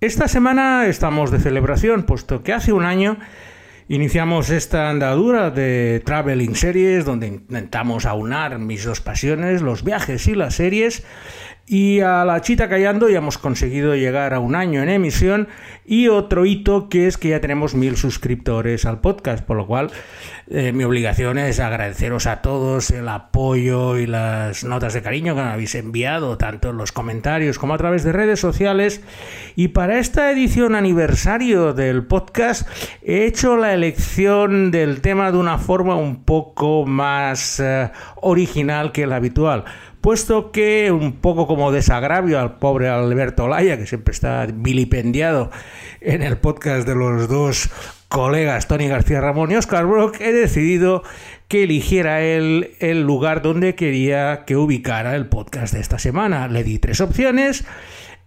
Esta semana estamos de celebración, puesto que hace un año iniciamos esta andadura de Traveling Series, donde intentamos aunar mis dos pasiones, los viajes y las series, y a la chita callando ya hemos conseguido llegar a un año en emisión y otro hito que es que ya tenemos mil suscriptores al podcast, por lo cual eh, mi obligación es agradeceros a todos el apoyo y las notas de cariño que me habéis enviado, tanto en los comentarios como a través de redes sociales. Y para esta edición aniversario del podcast he hecho la elección del tema de una forma un poco más eh, original que la habitual puesto que un poco como desagravio al pobre Alberto Laya, que siempre está vilipendiado en el podcast de los dos colegas Tony García Ramón y Oscar Brock, he decidido que eligiera él el lugar donde quería que ubicara el podcast de esta semana. Le di tres opciones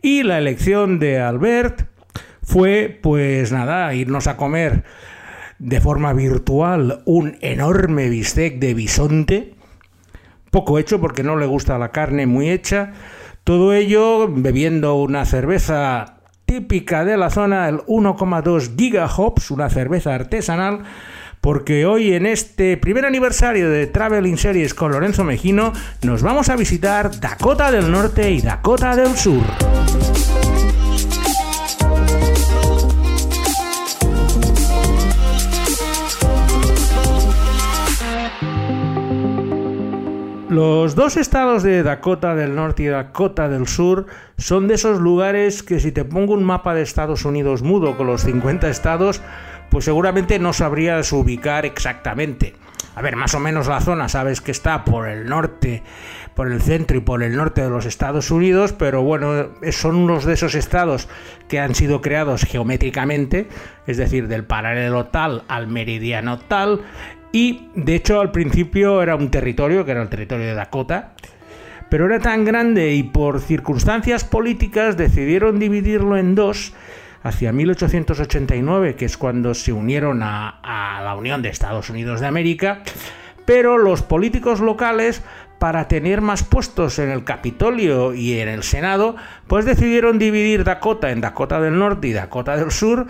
y la elección de Albert fue, pues nada, irnos a comer de forma virtual un enorme bistec de bisonte poco hecho porque no le gusta la carne muy hecha. Todo ello bebiendo una cerveza típica de la zona, el 1,2 gigahops, una cerveza artesanal, porque hoy en este primer aniversario de Traveling Series con Lorenzo Mejino nos vamos a visitar Dakota del Norte y Dakota del Sur. Los dos estados de Dakota del Norte y Dakota del Sur son de esos lugares que si te pongo un mapa de Estados Unidos mudo con los 50 estados, pues seguramente no sabrías ubicar exactamente. A ver, más o menos la zona sabes que está por el norte, por el centro y por el norte de los Estados Unidos, pero bueno, son unos de esos estados que han sido creados geométricamente, es decir, del paralelo tal al meridiano tal, y de hecho al principio era un territorio, que era el territorio de Dakota, pero era tan grande y por circunstancias políticas decidieron dividirlo en dos hacia 1889, que es cuando se unieron a, a, la Unión de Estados Unidos de América, pero los políticos locales, para tener más puestos en el Capitolio y en el Senado, pues decidieron dividir Dakota en Dakota del Norte y Dakota del Sur,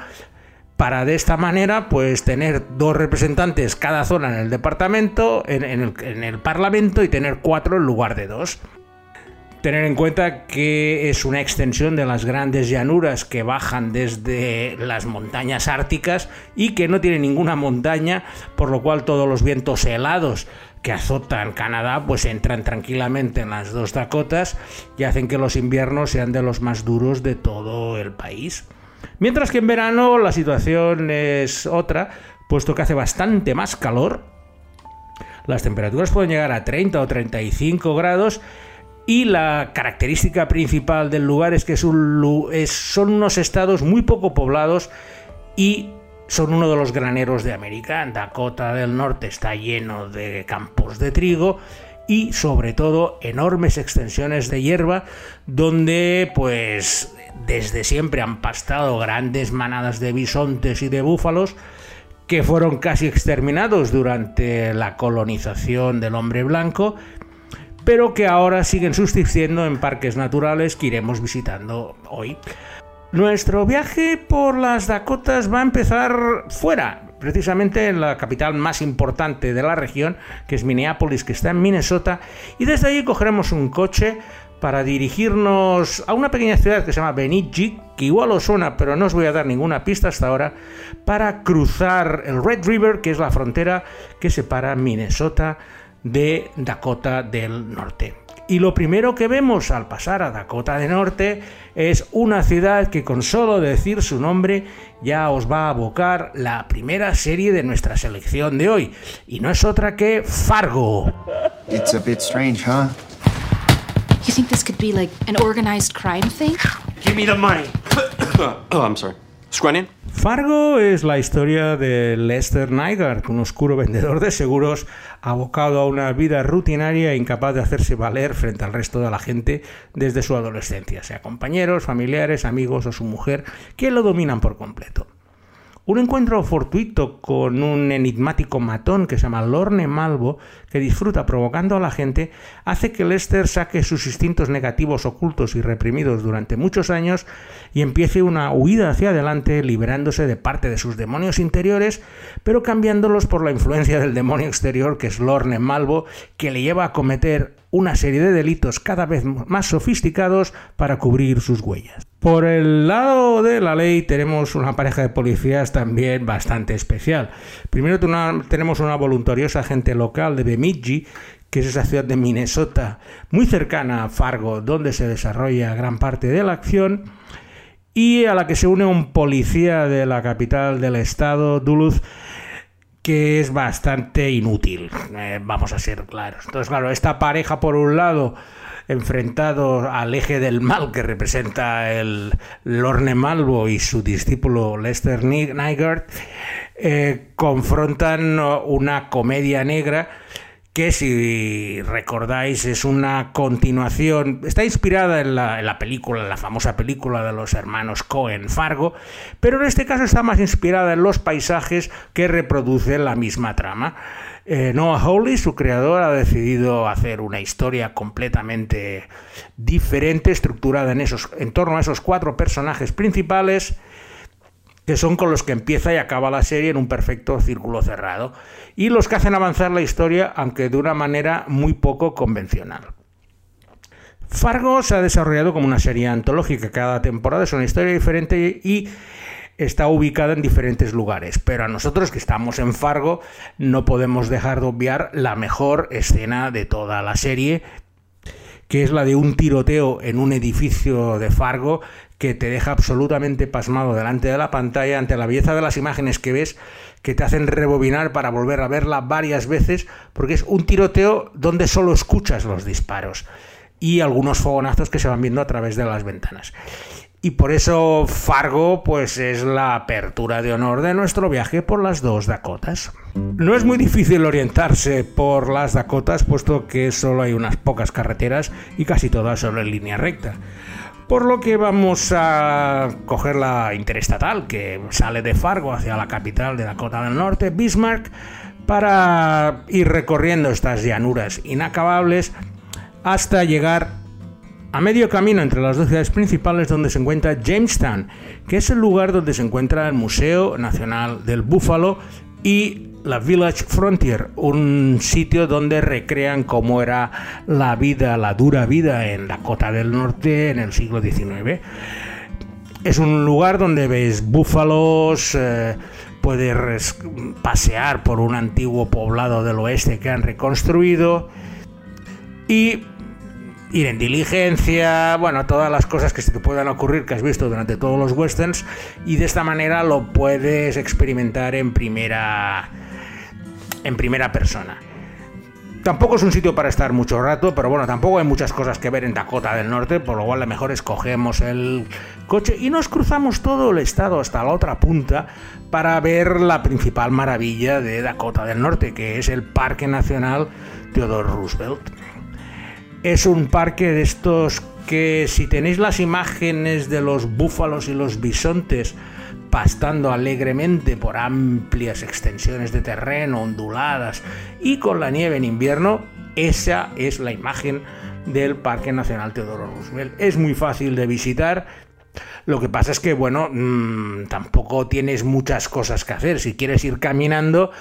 para de esta manera pues tener dos representantes cada zona en el departamento, en, el, parlamento y tener cuatro en lugar de dos. Tener en cuenta que es una extensión de las grandes llanuras que bajan desde las montañas árticas y que no tiene ninguna montaña, por lo cual todos los vientos helados que azotan Canadá pues entran tranquilamente en las dos Dakotas y hacen que los inviernos sean de los más duros de todo el país. Mientras que en verano la situación es otra, puesto que hace bastante más calor. Las temperaturas pueden llegar a 30 o 35 grados y la característica principal del lugar es que son unos estados muy poco poblados y son uno de los graneros de América. Dakota del Norte está lleno de campos de trigo y sobre todo enormes extensiones de hierba donde pues desde siempre han pastado grandes manadas de bisontes y de búfalos que fueron casi exterminados durante la colonización del hombre blanco, pero que ahora siguen subsistiendo en parques naturales que iremos visitando hoy. Nuestro viaje por las Dakotas va a empezar fuera, precisamente en la capital más importante de la región, que es Minneapolis, que está en Minnesota, y desde allí cogeremos un coche para dirigirnos a una pequeña ciudad que se llama Bemidji, que igual os suena, pero no os voy a dar ninguna pista hasta ahora, para cruzar el Red River, que es la frontera que separa Minnesota de Dakota del Norte. Y lo primero que vemos al pasar a Dakota del Norte es una ciudad que con solo decir su nombre ya os va a abocar la primera serie de nuestra selección de hoy. Y no es otra que Fargo. It's a bit strange, huh? You think this could be like an organized crime thing? Give me the money. oh, I'm sorry. Fargo es la historia de Lester Nygaard, un oscuro vendedor de seguros abocado a una vida rutinaria e incapaz de hacerse valer frente al resto de la gente desde su adolescencia, sea compañeros, familiares, amigos o su mujer, que lo dominan por completo. Un encuentro fortuito con un enigmático matón que se llama Lorne Malvo, que disfruta provocando a la gente, hace que Lester saque sus instintos negativos ocultos y reprimidos durante muchos años y empiece una huida hacia adelante, liberándose de parte de sus demonios interiores, pero cambiándolos por la influencia del demonio exterior, que es Lorne Malvo, que le lleva a cometer una serie de delitos cada vez más sofisticados para cubrir sus huellas. Por el lado de la ley tenemos una pareja de policías también bastante especial. Primero tenemos una voluntariosa agente local de Bemidji, que es esa ciudad de Minnesota, muy cercana a Fargo, donde se desarrolla gran parte de la acción, y a la que se une un policía de la capital del estado, Duluth, que es bastante inútil, eh, vamos a ser claros. Entonces, claro, esta pareja por un lado enfrentado al eje del mal que representa el Lorne Malvo y su discípulo Lester Nygaard, eh, confrontan una comedia negra que si recordáis es una continuación, está inspirada en la, película, la famosa película de los hermanos Cohen, Fargo, pero en este caso está más inspirada en los paisajes que reproducen la misma trama. Eh, Noah Hawley, su creador, ha decidido hacer una historia completamente diferente, estructurada en, esos, en torno a esos cuatro personajes principales, que son con los que empieza y acaba la serie en un perfecto círculo cerrado, y los que hacen avanzar la historia, aunque de una manera muy poco convencional. Fargo se ha desarrollado como una serie antológica, cada temporada es una historia diferente y está ubicada en diferentes lugares, pero a nosotros que estamos en Fargo no podemos dejar de obviar la mejor escena de toda la serie, que es la de un tiroteo en un edificio de Fargo que te deja absolutamente pasmado delante de la pantalla ante la belleza de las imágenes que ves que te hacen rebobinar para volver a verla varias veces porque es un tiroteo donde solo escuchas los disparos y algunos fogonazos que se van viendo a través de las ventanas. Y por eso Fargo pues es la apertura de honor de nuestro viaje por las dos Dakotas. No es muy difícil orientarse por las Dakotas puesto que solo hay unas pocas carreteras y casi todas son en línea recta. Por lo que vamos a coger la interestatal que sale de Fargo hacia la capital de Dakota del Norte, Bismarck, para ir recorriendo estas llanuras inacabables hasta llegar a medio camino entre las dos ciudades principales donde se encuentra Jamestown, que es el lugar donde se encuentra el Museo Nacional del Búfalo y la Village Frontier, un sitio donde recrean cómo era la vida, la dura vida en Dakota del Norte en el siglo XIX. Es un lugar donde ves búfalos, eh, puedes pasear por un antiguo poblado del oeste que han reconstruido y ir en diligencia, bueno, todas las cosas que se te puedan ocurrir que has visto durante todos los westerns y de esta manera lo puedes experimentar en primera en primera persona. Tampoco es un sitio para estar mucho rato, pero bueno, tampoco hay muchas cosas que ver en Dakota del Norte, por lo cual lo mejor escogemos el coche y nos cruzamos todo el estado hasta la otra punta para ver la principal maravilla de Dakota del Norte, que es el Parque Nacional Theodore Roosevelt. Es un parque de estos que si tenéis las imágenes de los búfalos y los bisontes pastando alegremente por amplias extensiones de terreno onduladas y con la nieve en invierno, esa es la imagen del Parque Nacional Teodoro Roosevelt. Es muy fácil de visitar, lo que pasa es que, bueno, mm, tampoco tienes muchas cosas que hacer. Si quieres ir caminando,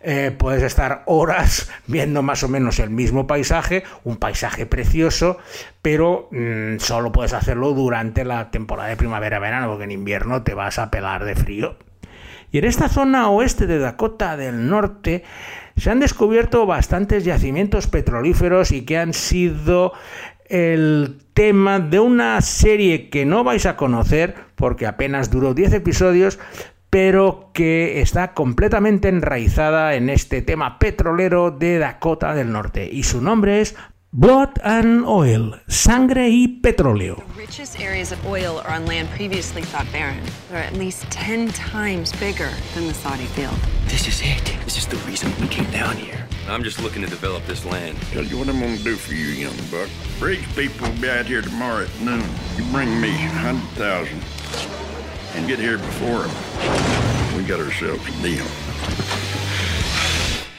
eh, puedes estar horas viendo más o menos el mismo paisaje, un paisaje precioso, pero mm, solo puedes hacerlo durante la temporada de primavera-verano, porque en invierno te vas a pelar de frío. Y en esta zona oeste de Dakota del Norte se han descubierto bastantes yacimientos petrolíferos y que han sido el tema de una serie que no vais a conocer porque apenas duró 10 episodios, pero que está completamente enraizada en este tema petrolero de Dakota del Norte y su nombre es Blood and Oil, sangre y petróleo. The richest areas of oil are on land previously thought barren. They're at least 10 times bigger than the Saudi field. This is it. This is the reason we came down here. I'm just looking to develop this land. Tell you what I'm gonna do for you, young buck. Bridge people will be out here tomorrow at noon. You bring me 100,000 and get here before them. we got ourselves a deal.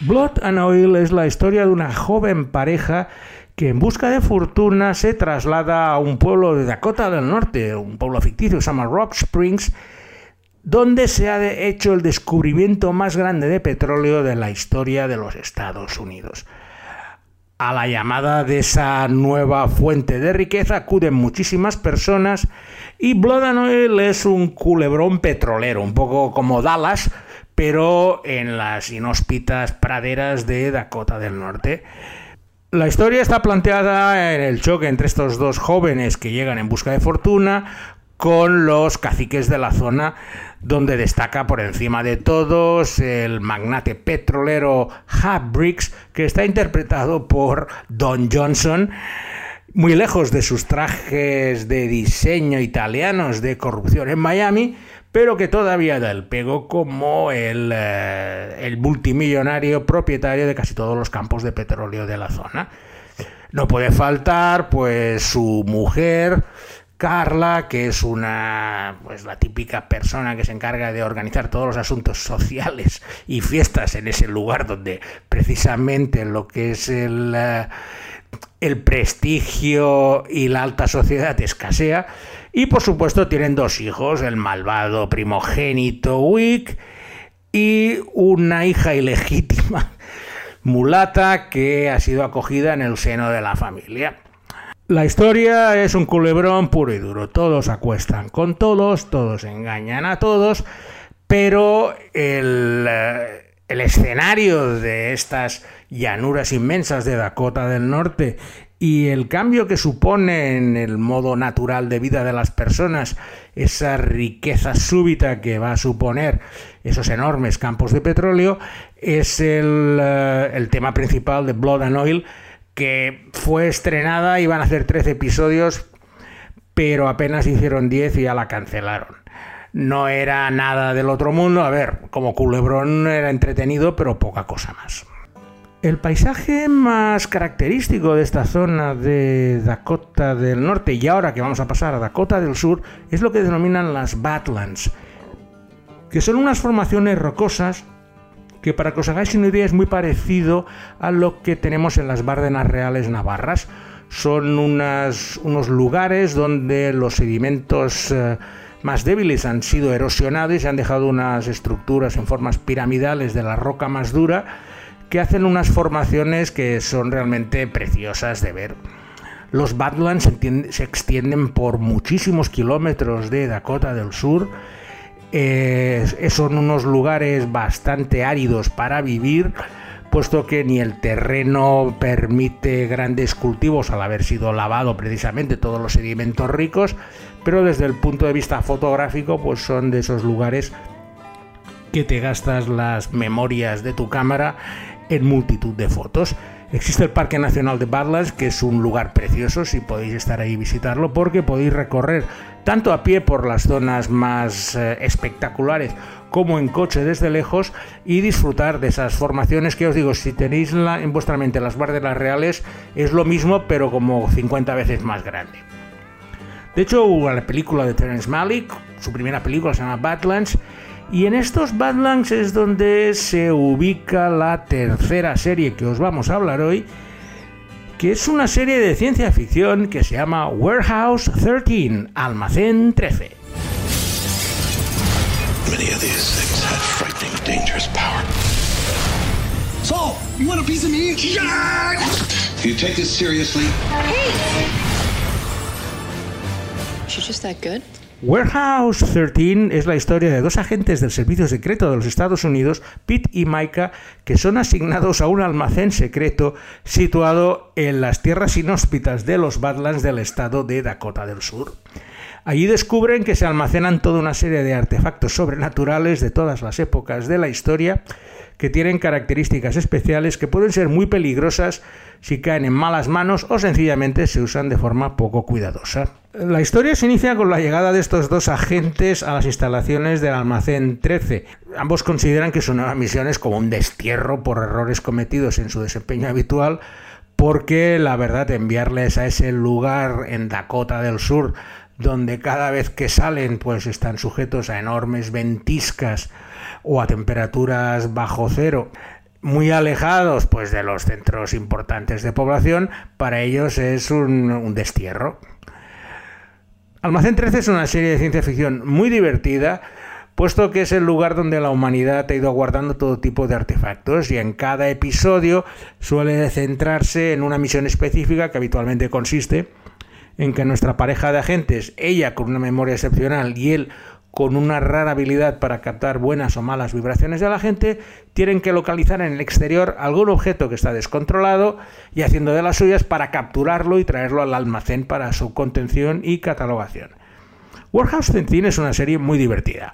Blood and Oil es la historia de una joven pareja que en busca de fortuna se traslada a un pueblo de Dakota del Norte, un pueblo ficticio que se llama Rock Springs, donde se ha hecho el descubrimiento más grande de petróleo de la historia de los Estados Unidos. A la llamada de esa nueva fuente de riqueza acuden muchísimas personas y Oil es un culebrón petrolero, un poco como Dallas, pero en las inhóspitas praderas de Dakota del Norte. La historia está planteada en el choque entre estos dos jóvenes que llegan en busca de fortuna con los caciques de la zona, donde destaca por encima de todos el magnate petrolero Hub Briggs, que está interpretado por Don Johnson, muy lejos de sus trajes de diseño italianos de corrupción en Miami, pero que todavía da el pego como el, eh, el, multimillonario propietario de casi todos los campos de petróleo de la zona. No puede faltar, pues, su mujer, Carla, que es una, pues, la típica persona que se encarga de organizar todos los asuntos sociales y fiestas en ese lugar donde precisamente lo que es el, uh, el prestigio y la alta sociedad escasea y por supuesto tienen dos hijos, el malvado primogénito Wick y una hija ilegítima mulata que ha sido acogida en el seno de la familia. La historia es un culebrón puro y duro. Todos acuestan con todos, todos engañan a todos, pero el, el escenario de estas llanuras inmensas de Dakota del Norte y el cambio que supone en el modo natural de vida de las personas, esa riqueza súbita que va a suponer esos enormes campos de petróleo, es el, uh, el tema principal de Blood and Oil, que fue estrenada, iban a hacer 13 episodios, pero apenas hicieron 10 y ya la cancelaron. No era nada del otro mundo, a ver, como culebrón era entretenido, pero poca cosa más. El paisaje más característico de esta zona de Dakota del Norte y ahora que vamos a pasar a Dakota del Sur es lo que denominan las Badlands, que son unas formaciones rocosas que para que os hagáis una idea es muy parecido a lo que tenemos en las Bárdenas Reales Navarras. Son unos lugares donde los sedimentos eh, más débiles han sido erosionados y han dejado unas estructuras en formas piramidales de la roca más dura que hacen unas formaciones que son realmente preciosas de ver. Los Badlands se extienden por muchísimos kilómetros de Dakota del Sur. Son unos lugares bastante áridos para vivir, puesto que ni el terreno permite grandes cultivos al haber sido lavado precisamente todos los sedimentos ricos, pero desde el punto de vista fotográfico, pues son de esos lugares que te gastas las memorias de tu cámara en multitud de fotos. Existe el Parque Nacional de Badlands, que es un lugar precioso, si podéis estar ahí y visitarlo, porque podéis recorrer tanto a pie por las zonas más eh, espectaculares como en coche desde lejos y disfrutar de esas formaciones que os digo, si tenéis la, en vuestra mente las Bárdenas Reales, es lo mismo, pero como 50 veces más grande. De hecho, la película de Terence Malick, su primera película se llama Badlands, y en estos Badlands es donde se ubica la tercera serie que os vamos a hablar hoy, que es una serie de ciencia ficción que se llama Warehouse 13, Almacén 13. Many of these things have frightening, dangerous power. Saul, you want a piece of me? Yeah! You take this seriously? Hey! She's just that good? Warehouse 13 es la historia de dos agentes del Servicio Secreto de los Estados Unidos, Pete y Micah, que son asignados a un almacén secreto situado en las tierras inhóspitas de los Badlands del estado de Dakota del Sur. Allí descubren que se almacenan toda una serie de artefactos sobrenaturales de todas las épocas de la historia que tienen características especiales que pueden ser muy peligrosas si caen en malas manos o sencillamente se usan de forma poco cuidadosa. La historia se inicia con la llegada de estos dos agentes a las instalaciones del almacén 13. Ambos consideran que su nueva misión es como un destierro por errores cometidos en su desempeño habitual, porque la verdad enviarles a ese lugar en Dakota del Sur donde cada vez que salen pues están sujetos a enormes ventiscas o a temperaturas bajo cero muy alejados pues de los centros importantes de población, para ellos es un, un destierro. Almacén 13 es una serie de ciencia ficción muy divertida, puesto que es el lugar donde la humanidad ha ido guardando todo tipo de artefactos y en cada episodio suele centrarse en una misión específica que habitualmente consiste en que nuestra pareja de agentes, ella con una memoria excepcional y él con una rara habilidad para captar buenas o malas vibraciones de la gente, tienen que localizar en el exterior algún objeto que está descontrolado y haciendo de las suyas para capturarlo y traerlo al almacén para su contención y catalogación. Warhouse 13 es una serie muy divertida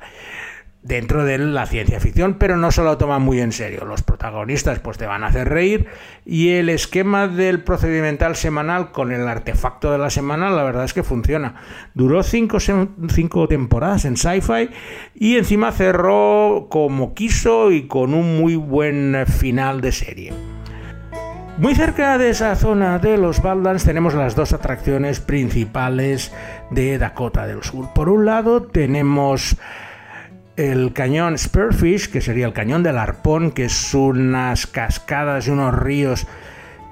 dentro de la ciencia ficción, pero no se lo toman muy en serio. Los protagonistas pues te van a hacer reír y el esquema del procedimental semanal con el artefacto de la semana la verdad es que funciona. Duró cinco, cinco temporadas en sci-fi y encima cerró como quiso y con un muy buen final de serie. Muy cerca de esa zona de los Badlands tenemos las dos atracciones principales de Dakota del Sur. Por un lado tenemos el cañón Spearfish, que sería el cañón del arpón, que es unas cascadas y unos ríos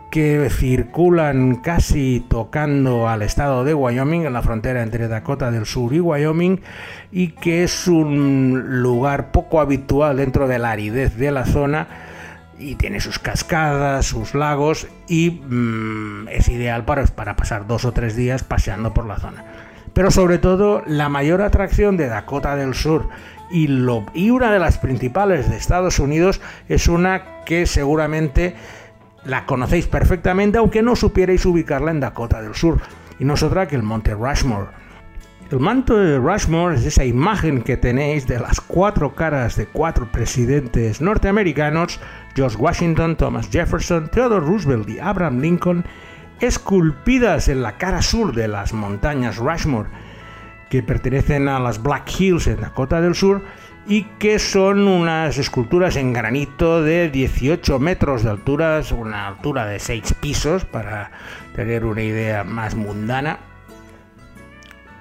que circulan casi tocando al estado de Wyoming, en la frontera entre Dakota del Sur y Wyoming, y que es un lugar poco habitual dentro de la aridez de la zona, y tiene sus cascadas, sus lagos, y mm, es ideal para, para pasar dos o tres días paseando por la zona. Pero sobre todo, la mayor atracción de Dakota del Sur y, una de las principales de Estados Unidos es una que seguramente la conocéis perfectamente, aunque no supierais ubicarla en Dakota del Sur, y no es otra que el Monte Rushmore. El manto de Rushmore es esa imagen que tenéis de las cuatro caras de cuatro presidentes norteamericanos, George Washington, Thomas Jefferson, Theodore Roosevelt y Abraham Lincoln, esculpidas en la cara sur de las montañas Rushmore, que pertenecen a las Black Hills en Dakota del Sur y que son unas esculturas en granito de 18 metros de altura, una altura de 6 pisos para tener una idea más mundana.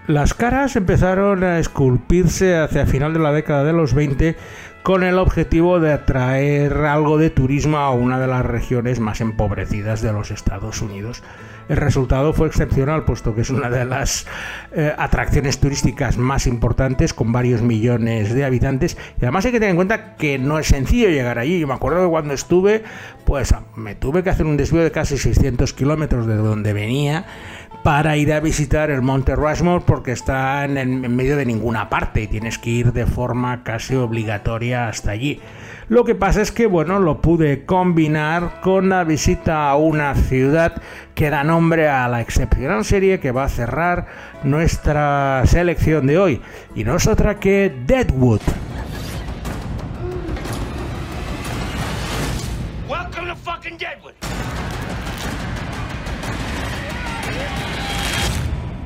Las caras empezaron a esculpirse hacia final de la década de los 20 con el objetivo de atraer algo de turismo a una de las regiones más empobrecidas de los Estados Unidos. El resultado fue excepcional, puesto que es una de las eh, atracciones turísticas más importantes, con varios millones de habitantes. Y además hay que tener en cuenta que no es sencillo llegar allí. Yo me acuerdo que cuando estuve, pues me tuve que hacer un desvío de casi 600 kilómetros de donde venía para ir a visitar el Monte Rushmore porque está en, en, medio de ninguna parte y tienes que ir de forma casi obligatoria hasta allí. Lo que pasa es que, bueno, lo pude combinar con la visita a una ciudad que da nombre a la excepcional serie que va a cerrar nuestra selección de hoy y no es otra que Deadwood. Welcome to fucking Deadwood.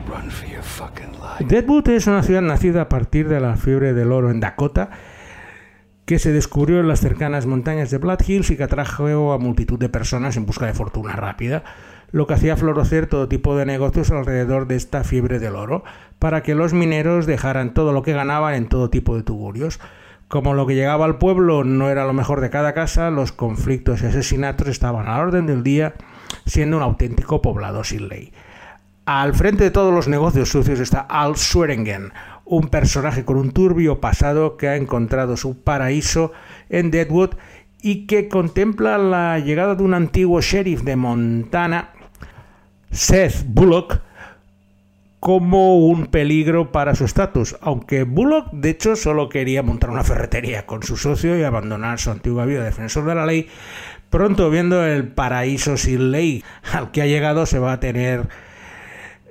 Run for your fucking life. Deadwood es una ciudad nacida a partir de la fiebre del oro en Dakota, que se descubrió en las cercanas montañas de Black Hills y que atrajo a multitud de personas en busca de fortuna rápida, lo que hacía florecer todo tipo de negocios alrededor de esta fiebre del oro, para que los mineros dejaran todo lo que ganaban en todo tipo de tugurios. Como lo que llegaba al pueblo no era lo mejor de cada casa, los conflictos y asesinatos estaban a la orden del día, siendo un auténtico poblado sin ley. Al frente de todos los negocios sucios está Al Swearingen, un personaje con un turbio pasado que ha encontrado su paraíso en Deadwood y que contempla la llegada de un antiguo sheriff de Montana, Seth Bullock, como un peligro para su estatus, aunque Bullock de hecho solo quería montar una ferretería con su socio y abandonar su antigua vida defensor de la ley, pronto viendo el paraíso sin ley al que ha llegado se va a tener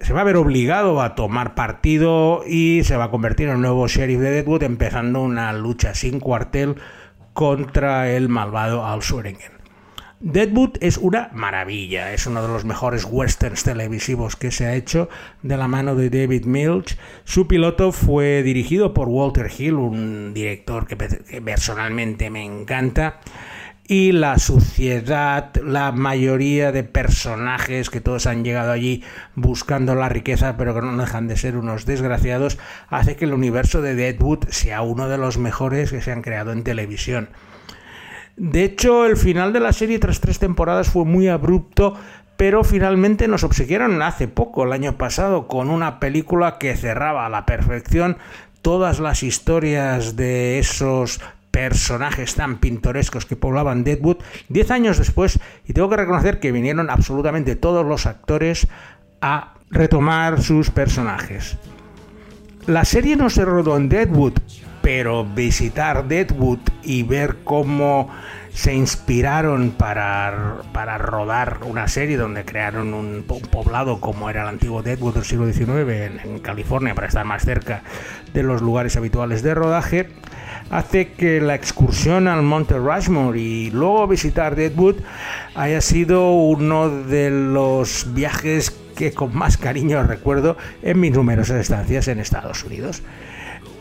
se va a ver obligado a tomar partido y se va a convertir en el nuevo sheriff de Deadwood empezando una lucha sin cuartel contra el malvado Al Swearingen. Deadwood es una maravilla, es uno de los mejores westerns televisivos que se ha hecho de la mano de David Milch. Su piloto fue dirigido por Walter Hill, un director que, personalmente me encanta. Y la suciedad, la mayoría de personajes que todos han llegado allí buscando la riqueza, pero que no dejan de ser unos desgraciados, hace que el universo de Deadwood sea uno de los mejores que se han creado en televisión. De hecho, el final de la serie tras tres temporadas fue muy abrupto, pero finalmente nos obsequiaron hace poco, el año pasado, con una película que cerraba a la perfección todas las historias de esos personajes tan pintorescos que poblaban Deadwood diez años después y tengo que reconocer que vinieron absolutamente todos los actores a retomar sus personajes. La serie no se rodó en Deadwood, pero visitar Deadwood y ver cómo se inspiraron para, para rodar una serie donde crearon un, poblado como era el antiguo Deadwood del siglo XIX en California para estar más cerca de los lugares habituales de rodaje, hace que la excursión al Monte Rushmore y luego visitar Deadwood haya sido uno de los viajes que con más cariño recuerdo en mis numerosas estancias en Estados Unidos.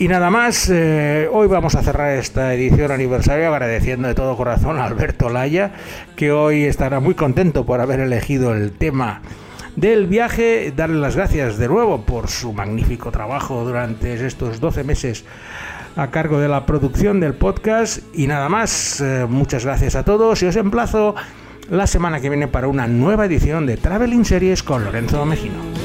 Y nada más, eh, hoy vamos a cerrar esta edición aniversario agradeciendo de todo corazón a Alberto Laya, que hoy estará muy contento por haber elegido el tema del viaje, darle las gracias de nuevo por su magnífico trabajo durante estos 12 meses a cargo de la producción del podcast. Y nada más, eh, muchas gracias a todos y os emplazo la semana que viene para una nueva edición de Traveling Series con Lorenzo Mejino.